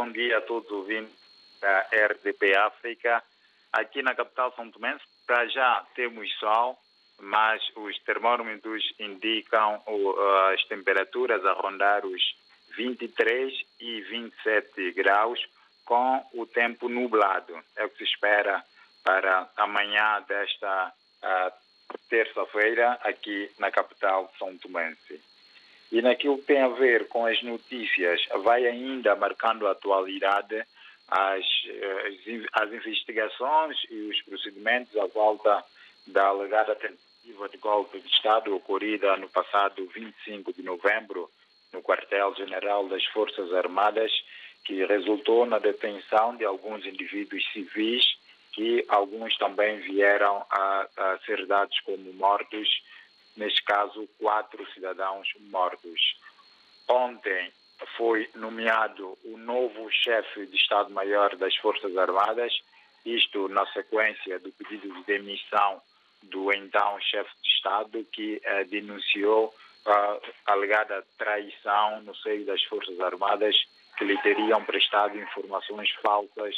Bom dia a todos os ouvintes da RDP África. Aqui na capital São Tomé, para já temos sol, mas os termômetros indicam as temperaturas a rondar os 23 e 27 graus, com o tempo nublado. É o que se espera para amanhã desta uh, terça-feira aqui na capital São Tomense. E naquilo que tem a ver com as notícias, vai ainda marcando a atualidade as, eh, as investigações e os procedimentos à volta da alegada tentativa de golpe de Estado ocorrida no passado 25 de novembro no quartel-general das Forças Armadas, que resultou na detenção de alguns indivíduos civis que alguns também vieram a, a ser dados como mortos, neste caso, quatro cidadãos mortos. Ontem foi nomeado o novo chefe de Estado-Maior das Forças Armadas, isto na sequência do pedido de demissão do então chefe de Estado, que eh, denunciou a alegada traição no seio das Forças Armadas que lhe teriam prestado informações falsas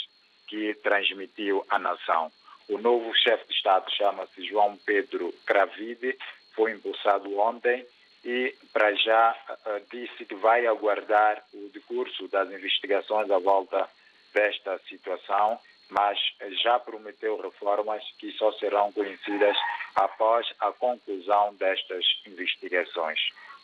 que transmitiu à nação. O novo chefe de Estado chama-se João Pedro Cravide, foi impulsado ontem e, para já, eh, disse que vai aguardar o decurso das investigações à volta desta situação, mas já prometeu reformas que só serão conhecidas após a conclusão destas investigações.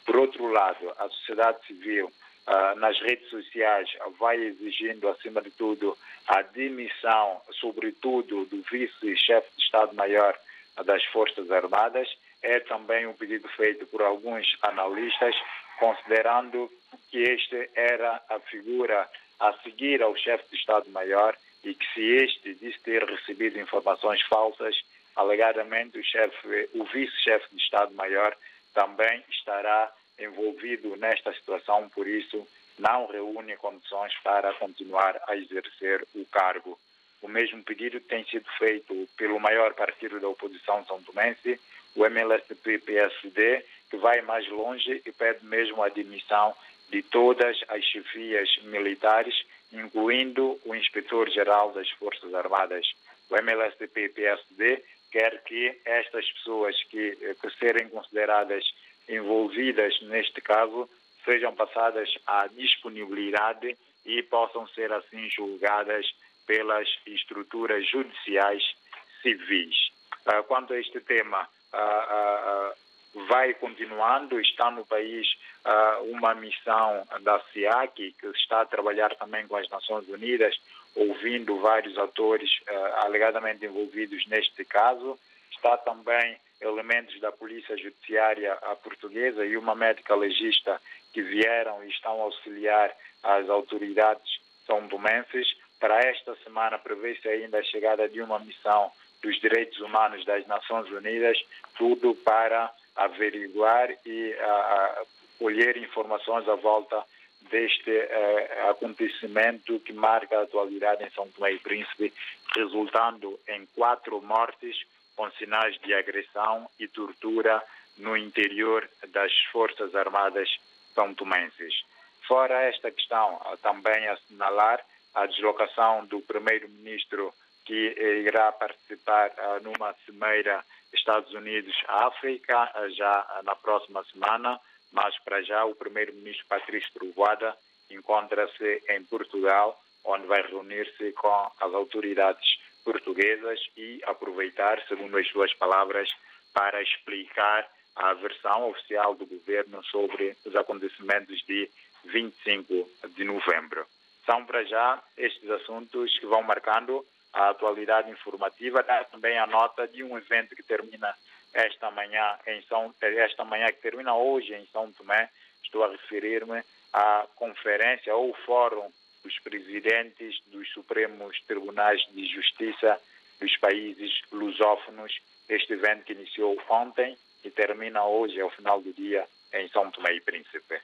Por outro lado, a sociedade civil uh, nas redes sociais vai exigindo, acima de tudo, a demissão, sobretudo, do vice-chefe de Estado-Maior das Forças Armadas. É também um pedido feito por alguns analistas, considerando que este era a figura a seguir ao chefe de Estado-Maior e que se este disse ter recebido informações falsas, alegadamente o, chefe, o vice-chefe de Estado-Maior também estará envolvido nesta situação, por isso não reúne condições para continuar a exercer o cargo. O mesmo pedido tem sido feito pelo maior partido da oposição são tomense, o MLSP-PSD, que vai mais longe e pede mesmo a demissão de todas as chefias militares, incluindo o inspetor-geral das Forças Armadas. O MLSP-PSD quer que estas pessoas que, que serem consideradas envolvidas neste caso sejam passadas à disponibilidade e possam ser assim julgadas pelas estruturas judiciais civis. Uh, quanto a este tema, uh, uh, vai continuando, está no país uma missão da SIAC que está a trabalhar também com as Nações Unidas, ouvindo vários atores alegadamente envolvidos neste caso. Está também elementos da Polícia Judiciária Portuguesa e uma médica legista que vieram e estão a auxiliar as autoridades são domenses. Para esta semana prevê-se ainda a chegada de uma missão dos direitos humanos das Nações Unidas, tudo para averiguar e a, a, colher informações à volta deste uh, acontecimento que marca a atualidade em São Tomé e Príncipe, resultando em quatro mortes com sinais de agressão e tortura no interior das Forças Armadas são tomenses. Fora esta questão, também assinalar a deslocação do primeiro-ministro que eh, irá participar uh, numa cimeira Estados Unidos-África uh, já na próxima semana, mas para já o primeiro-ministro Patrício Trovoada encontra-se em Portugal, onde vai reunir-se com as autoridades portuguesas e aproveitar, segundo as suas palavras, para explicar a versão oficial do governo sobre os acontecimentos de 25 de novembro. São para já estes assuntos que vão marcando a atualidade informativa, dá também a nota de um evento que termina esta manhã em São esta manhã que termina hoje em São Tomé. Estou a referir-me à conferência ou fórum dos presidentes dos Supremos Tribunais de Justiça dos países lusófonos, este evento que iniciou ontem e termina hoje, ao final do dia, em São Tomé e Príncipe.